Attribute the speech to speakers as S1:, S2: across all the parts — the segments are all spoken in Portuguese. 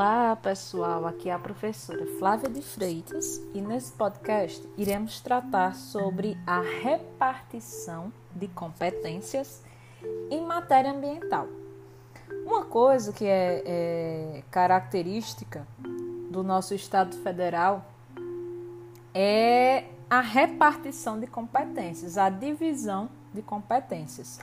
S1: Olá, pessoal. Aqui é a professora Flávia de Freitas e nesse podcast iremos tratar sobre a repartição de competências em matéria ambiental. Uma coisa que é, é característica do nosso Estado Federal é a repartição de competências, a divisão de competências.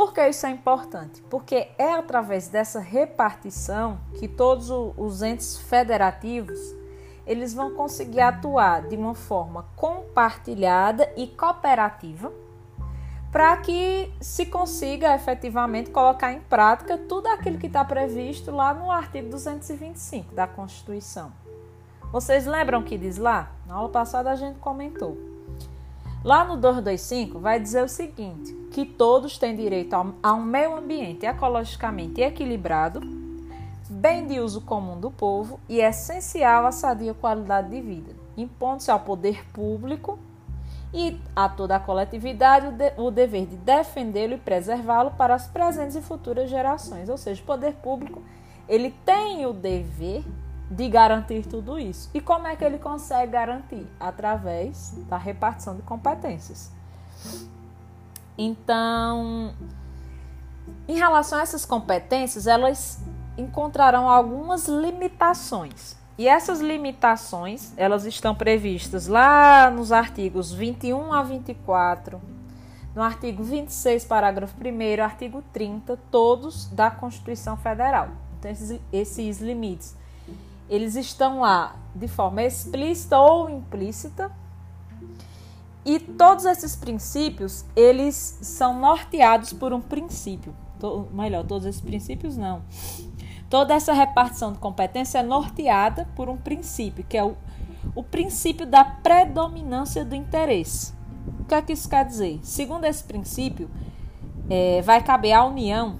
S1: Por que isso é importante? Porque é através dessa repartição que todos os entes federativos eles vão conseguir atuar de uma forma compartilhada e cooperativa para que se consiga efetivamente colocar em prática tudo aquilo que está previsto lá no artigo 225 da Constituição. Vocês lembram que diz lá? Na aula passada a gente comentou. Lá no 225 vai dizer o seguinte: que todos têm direito a um meio ambiente ecologicamente equilibrado, bem de uso comum do povo e essencial à sadia qualidade de vida, impondo-se ao poder público e a toda a coletividade o dever de defendê-lo e preservá-lo para as presentes e futuras gerações. Ou seja, o poder público ele tem o dever de garantir tudo isso. E como é que ele consegue garantir? Através da repartição de competências. Então, em relação a essas competências, elas encontrarão algumas limitações. E essas limitações, elas estão previstas lá nos artigos 21 a 24, no artigo 26, parágrafo 1 artigo 30, todos da Constituição Federal. Então, esses, esses limites, eles estão lá de forma explícita ou implícita, e todos esses princípios, eles são norteados por um princípio. Melhor, todos esses princípios não. Toda essa repartição de competência é norteada por um princípio, que é o, o princípio da predominância do interesse. O que é que isso quer dizer? Segundo esse princípio, é, vai caber à União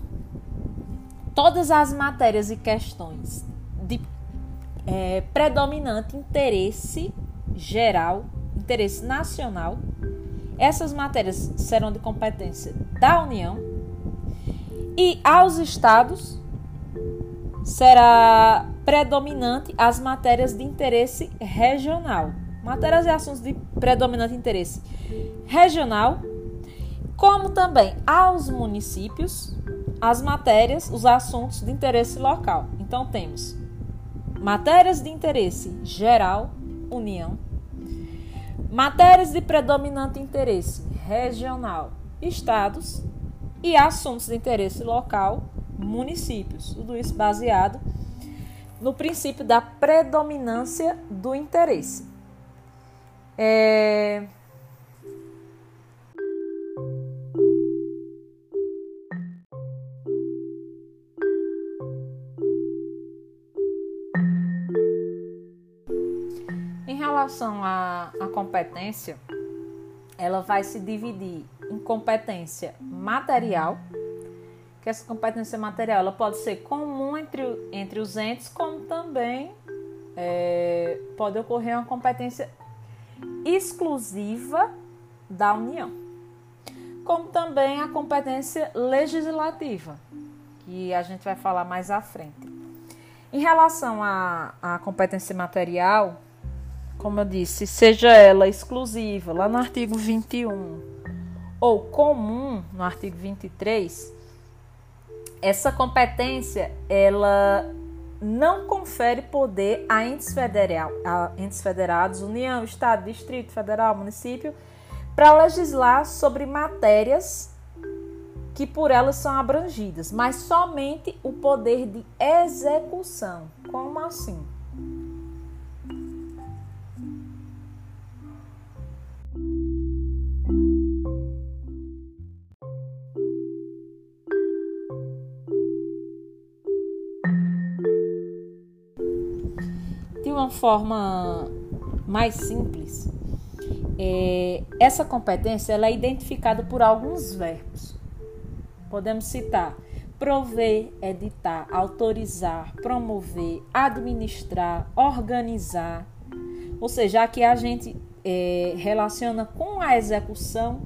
S1: todas as matérias e questões de é, predominante interesse geral interesse nacional. Essas matérias serão de competência da União e aos estados será predominante as matérias de interesse regional. Matérias e assuntos de predominante interesse regional, como também aos municípios as matérias, os assuntos de interesse local. Então temos matérias de interesse geral, União, matérias de predominante interesse regional, estados e assuntos de interesse local, municípios. Tudo isso baseado no princípio da predominância do interesse. É... relação à, à competência, ela vai se dividir em competência material, que essa competência material ela pode ser comum entre, entre os entes, como também é, pode ocorrer uma competência exclusiva da União, como também a competência legislativa, que a gente vai falar mais à frente. Em relação à, à competência material, como eu disse, seja ela exclusiva, lá no artigo 21, ou comum, no artigo 23, essa competência, ela não confere poder a entes, federal, a entes federados, União, Estado, Distrito Federal, Município, para legislar sobre matérias que por elas são abrangidas, mas somente o poder de execução. Como assim? Forma mais simples, é, essa competência ela é identificada por alguns verbos. Podemos citar prover, editar, autorizar, promover, administrar, organizar. Ou seja, aqui a gente é, relaciona com a execução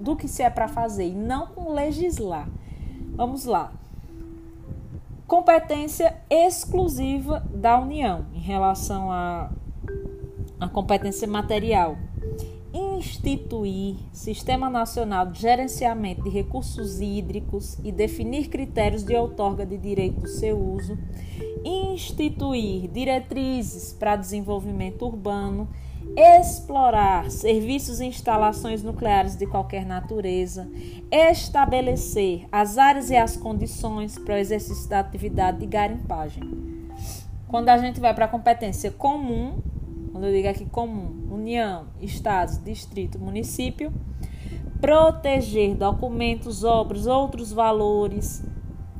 S1: do que se é para fazer e não com legislar. Vamos lá. Competência exclusiva da União em relação à, à competência material. Instituir Sistema Nacional de Gerenciamento de Recursos Hídricos e definir critérios de outorga de direito do seu uso. Instituir diretrizes para desenvolvimento urbano explorar serviços e instalações nucleares de qualquer natureza, estabelecer as áreas e as condições para o exercício da atividade de garimpagem. Quando a gente vai para a competência comum, quando eu digo aqui comum, União, Estados, Distrito, Município, proteger documentos, obras, outros valores,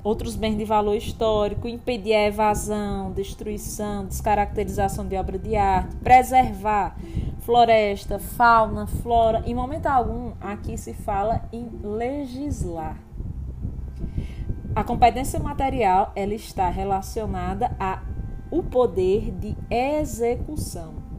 S1: outros bens de valor histórico, impedir a evasão, destruição, descaracterização de obra de arte, preservar floresta, fauna, flora. Em momento algum, aqui se fala em legislar. A competência material ela está relacionada a o poder de execução.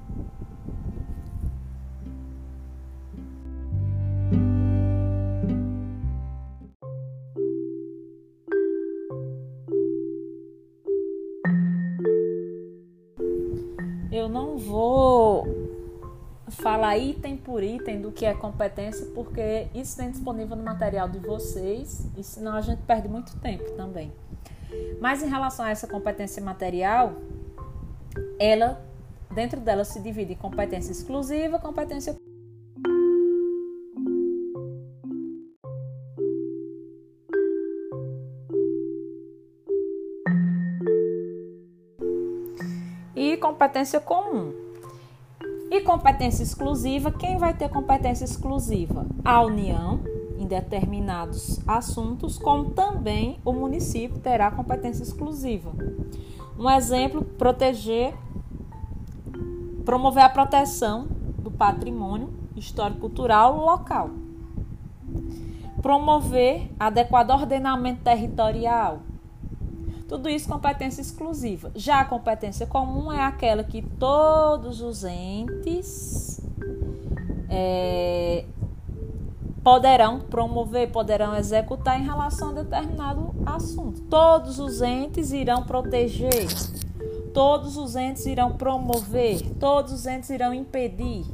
S1: Falar item por item do que é competência, porque isso tem disponível no material de vocês, e senão a gente perde muito tempo também. Mas em relação a essa competência material, ela, dentro dela, se divide em competência exclusiva, competência competência comum. E competência exclusiva, quem vai ter competência exclusiva? A União, em determinados assuntos, como também o município terá competência exclusiva. Um exemplo, proteger, promover a proteção do patrimônio histórico-cultural local. Promover adequado ordenamento territorial, tudo isso competência exclusiva. Já a competência comum é aquela que todos os entes é, poderão promover, poderão executar em relação a determinado assunto. Todos os entes irão proteger, todos os entes irão promover, todos os entes irão impedir.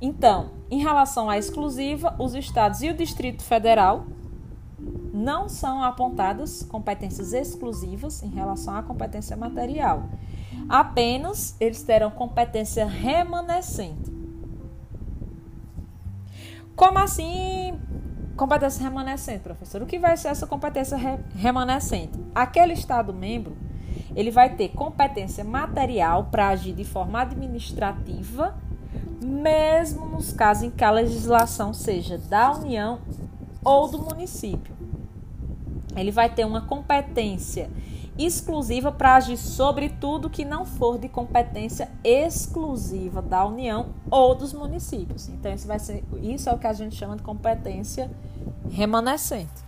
S1: Então, em relação à exclusiva, os estados e o Distrito Federal não são apontadas competências exclusivas em relação à competência material. Apenas eles terão competência remanescente. Como assim competência remanescente, professor? O que vai ser essa competência re remanescente? Aquele Estado membro ele vai ter competência material para agir de forma administrativa, mesmo nos casos em que a legislação seja da União ou do município ele vai ter uma competência exclusiva para agir sobre tudo que não for de competência exclusiva da União ou dos municípios. Então, isso, vai ser, isso é o que a gente chama de competência remanescente.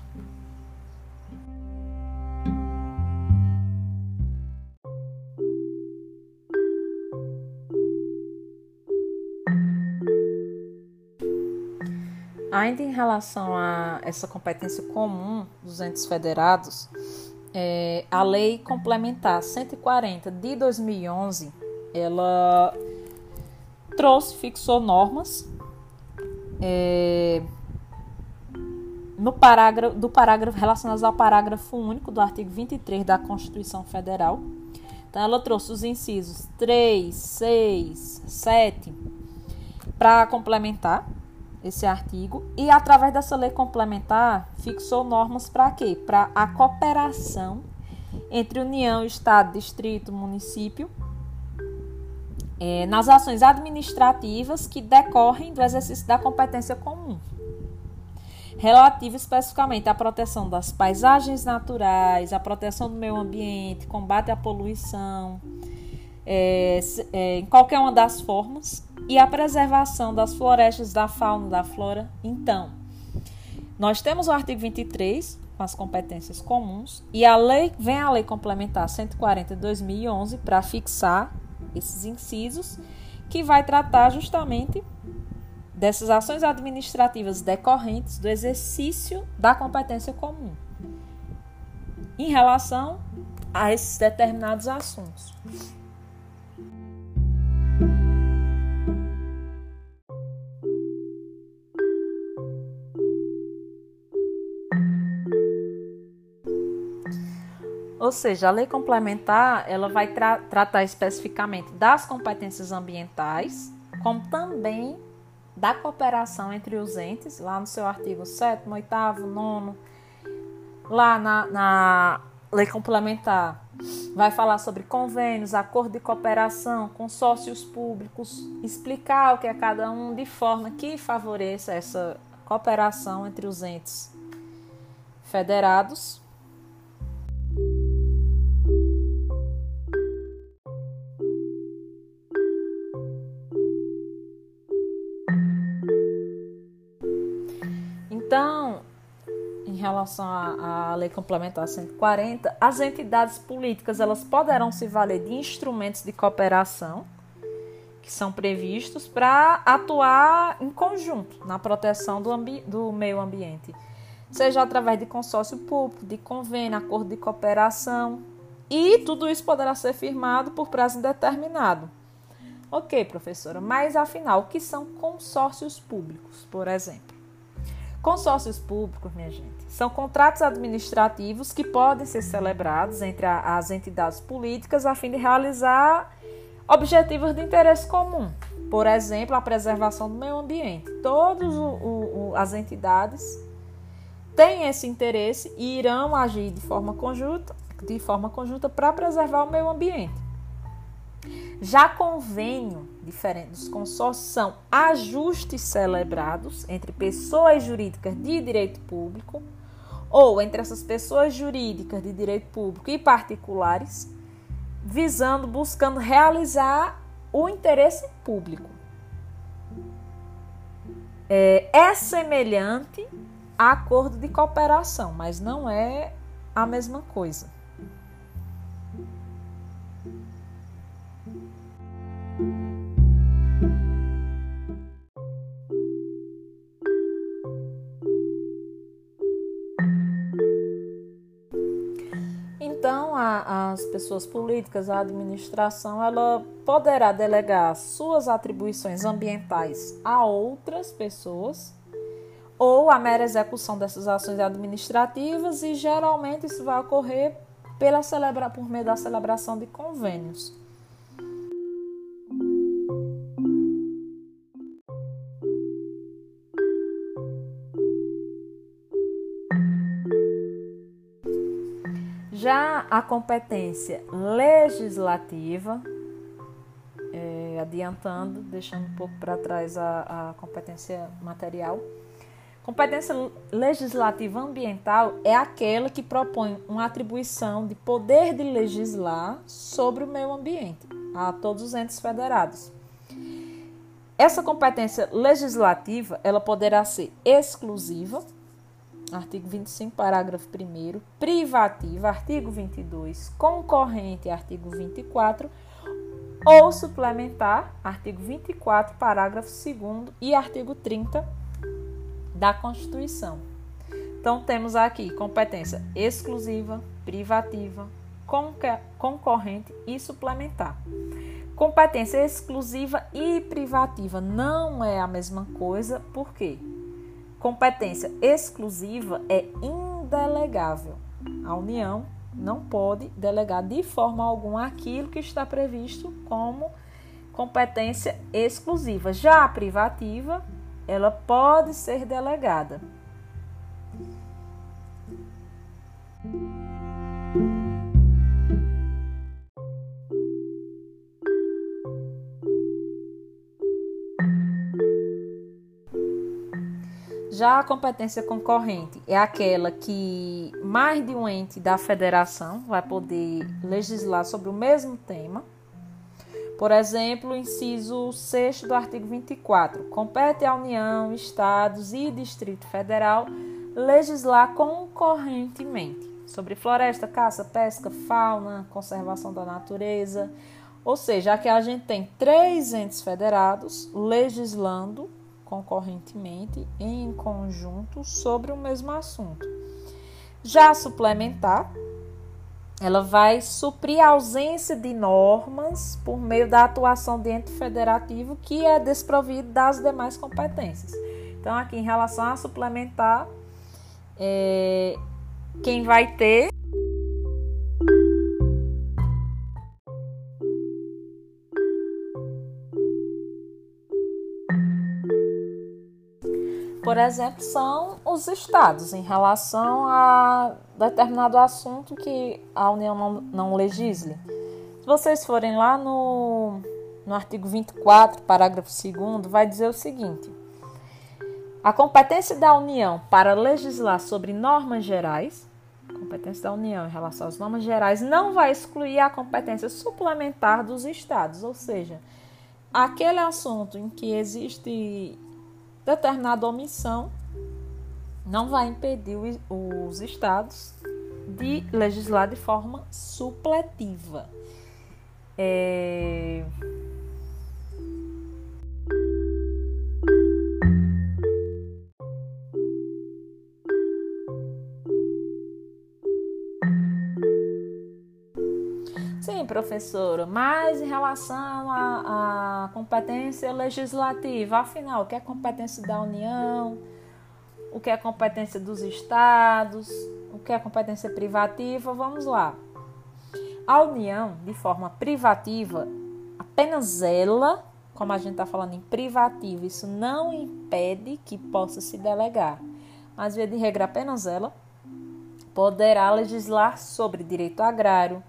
S1: Ainda em relação a essa competência comum dos entes federados, é, a Lei Complementar 140 de 2011, ela trouxe, fixou normas é, no parágrafo, do parágrafo relacionadas ao parágrafo único do artigo 23 da Constituição Federal. Então, ela trouxe os incisos 3, 6, 7 para complementar esse artigo e através dessa lei complementar fixou normas para quê? Para a cooperação entre União, Estado, Distrito, Município é, nas ações administrativas que decorrem do exercício da competência comum, relativa especificamente à proteção das paisagens naturais, à proteção do meio ambiente, combate à poluição, é, é, em qualquer uma das formas, e a preservação das florestas, da fauna, da flora. Então, nós temos o artigo 23 com as competências comuns e a lei vem a lei complementar 140 de 2011 para fixar esses incisos que vai tratar justamente dessas ações administrativas decorrentes do exercício da competência comum. em relação a esses determinados assuntos. Ou seja, a lei complementar ela vai tra tratar especificamente das competências ambientais, como também da cooperação entre os entes, lá no seu artigo 7, 8, 9, lá na, na lei complementar, vai falar sobre convênios, acordo de cooperação, consórcios públicos, explicar o que é cada um de forma que favoreça essa cooperação entre os entes federados relação à, Lei Complementar 140, as entidades políticas elas poderão se valer de instrumentos de cooperação que são previstos para atuar em conjunto na proteção do, do meio ambiente, seja através de consórcio público, de convênio, acordo de cooperação, e tudo isso poderá ser firmado por prazo indeterminado. Ok, professora, mas afinal, o que são consórcios públicos, por exemplo? Consórcios públicos, minha gente, são contratos administrativos que podem ser celebrados entre as entidades políticas a fim de realizar objetivos de interesse comum. Por exemplo, a preservação do meio ambiente. Todas as entidades têm esse interesse e irão agir de forma conjunta, de forma conjunta para preservar o meio ambiente. Já convênio, diferente dos consórcios, são ajustes celebrados entre pessoas jurídicas de direito público ou entre essas pessoas jurídicas de direito público e particulares, visando, buscando realizar o interesse público. É, é semelhante a acordo de cooperação, mas não é a mesma coisa. As pessoas políticas, a administração, ela poderá delegar suas atribuições ambientais a outras pessoas ou a mera execução dessas ações administrativas e geralmente isso vai ocorrer pela celebra, por meio da celebração de convênios. Já a competência legislativa, é, adiantando, deixando um pouco para trás a, a competência material. Competência legislativa ambiental é aquela que propõe uma atribuição de poder de legislar sobre o meio ambiente a todos os entes federados. Essa competência legislativa, ela poderá ser exclusiva artigo 25, parágrafo 1, privativa, artigo 22, concorrente, artigo 24, ou suplementar, artigo 24, parágrafo 2 e artigo 30 da Constituição. Então, temos aqui competência exclusiva, privativa, concorrente e suplementar. Competência exclusiva e privativa não é a mesma coisa, por quê? Competência exclusiva é indelegável. A União não pode delegar de forma alguma aquilo que está previsto como competência exclusiva. Já a privativa, ela pode ser delegada. Já a competência concorrente é aquela que mais de um ente da federação vai poder legislar sobre o mesmo tema. Por exemplo, o inciso 6 do artigo 24. Compete à União, Estados e Distrito Federal legislar concorrentemente sobre floresta, caça, pesca, fauna, conservação da natureza. Ou seja, aqui a gente tem três entes federados legislando concorrentemente em conjunto sobre o mesmo assunto. Já suplementar ela vai suprir a ausência de normas por meio da atuação de ente federativo que é desprovido das demais competências. Então, aqui em relação a suplementar, é, quem vai ter por exemplo, são os estados em relação a determinado assunto que a União não, não legisle. Se vocês forem lá no, no artigo 24, parágrafo 2, vai dizer o seguinte: a competência da União para legislar sobre normas gerais, competência da União em relação às normas gerais, não vai excluir a competência suplementar dos estados, ou seja, aquele assunto em que existe determinada omissão não vai impedir os estados de legislar de forma supletiva. É... professora, mas em relação à, competência legislativa, afinal, o que é competência da União, o que é competência dos estados, o que é competência privativa, vamos lá. A União, de forma privativa, apenas ela, como a gente está falando em privativo, isso não impede que possa se delegar, mas, via de regra, apenas ela poderá legislar sobre direito agrário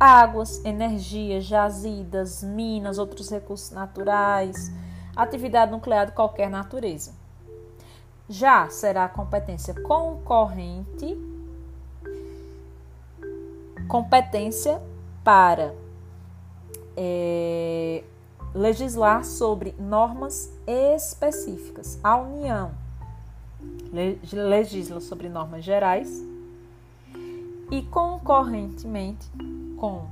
S1: águas, energia, jazidas, minas, outros recursos naturais, atividade nuclear de qualquer natureza. Já será competência concorrente, competência para é, legislar sobre normas específicas. A União legisla sobre normas gerais e concorrentemente com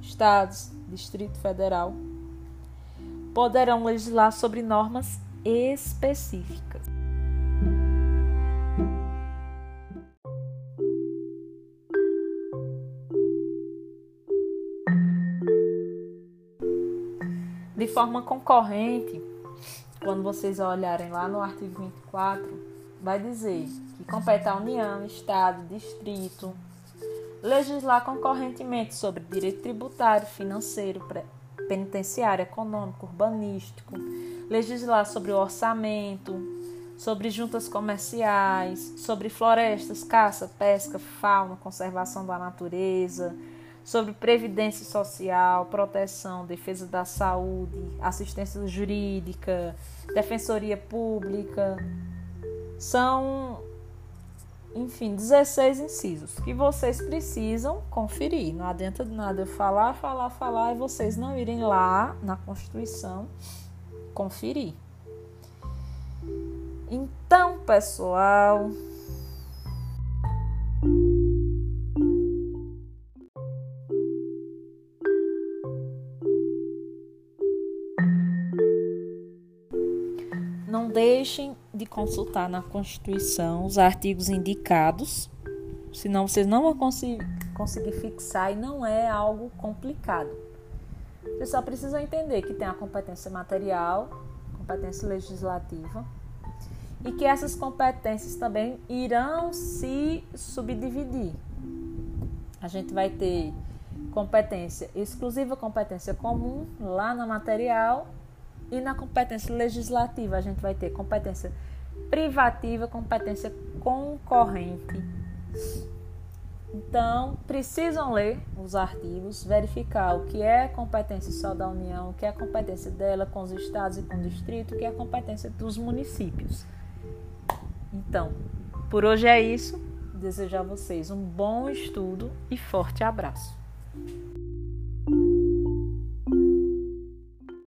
S1: estados, Distrito Federal, poderão legislar sobre normas específicas. De forma concorrente, quando vocês olharem lá no artigo 24, vai dizer que compete à União, Estado, Distrito, legislar concorrentemente sobre direito tributário, financeiro, penitenciário, econômico, urbanístico, legislar sobre o orçamento, sobre juntas comerciais, sobre florestas, caça, pesca, fauna, conservação da natureza, sobre previdência social, proteção, defesa da saúde, assistência jurídica, defensoria pública. São enfim, 16 incisos que vocês precisam conferir. Não adianta de nada eu falar, falar, falar e vocês não irem lá na Constituição conferir. Então, pessoal, não deixem de consultar na Constituição os artigos indicados, senão vocês não vão conseguir, conseguir fixar e não é algo complicado. Vocês só precisam entender que tem a competência material, competência legislativa, e que essas competências também irão se subdividir. A gente vai ter competência exclusiva, competência comum lá na material e na competência legislativa, a gente vai ter competência privativa, competência concorrente. Então, precisam ler os artigos, verificar o que é competência só da União, o que é competência dela com os estados e com o distrito, o que é competência dos municípios. Então, por hoje é isso. Desejo a vocês um bom estudo e forte abraço.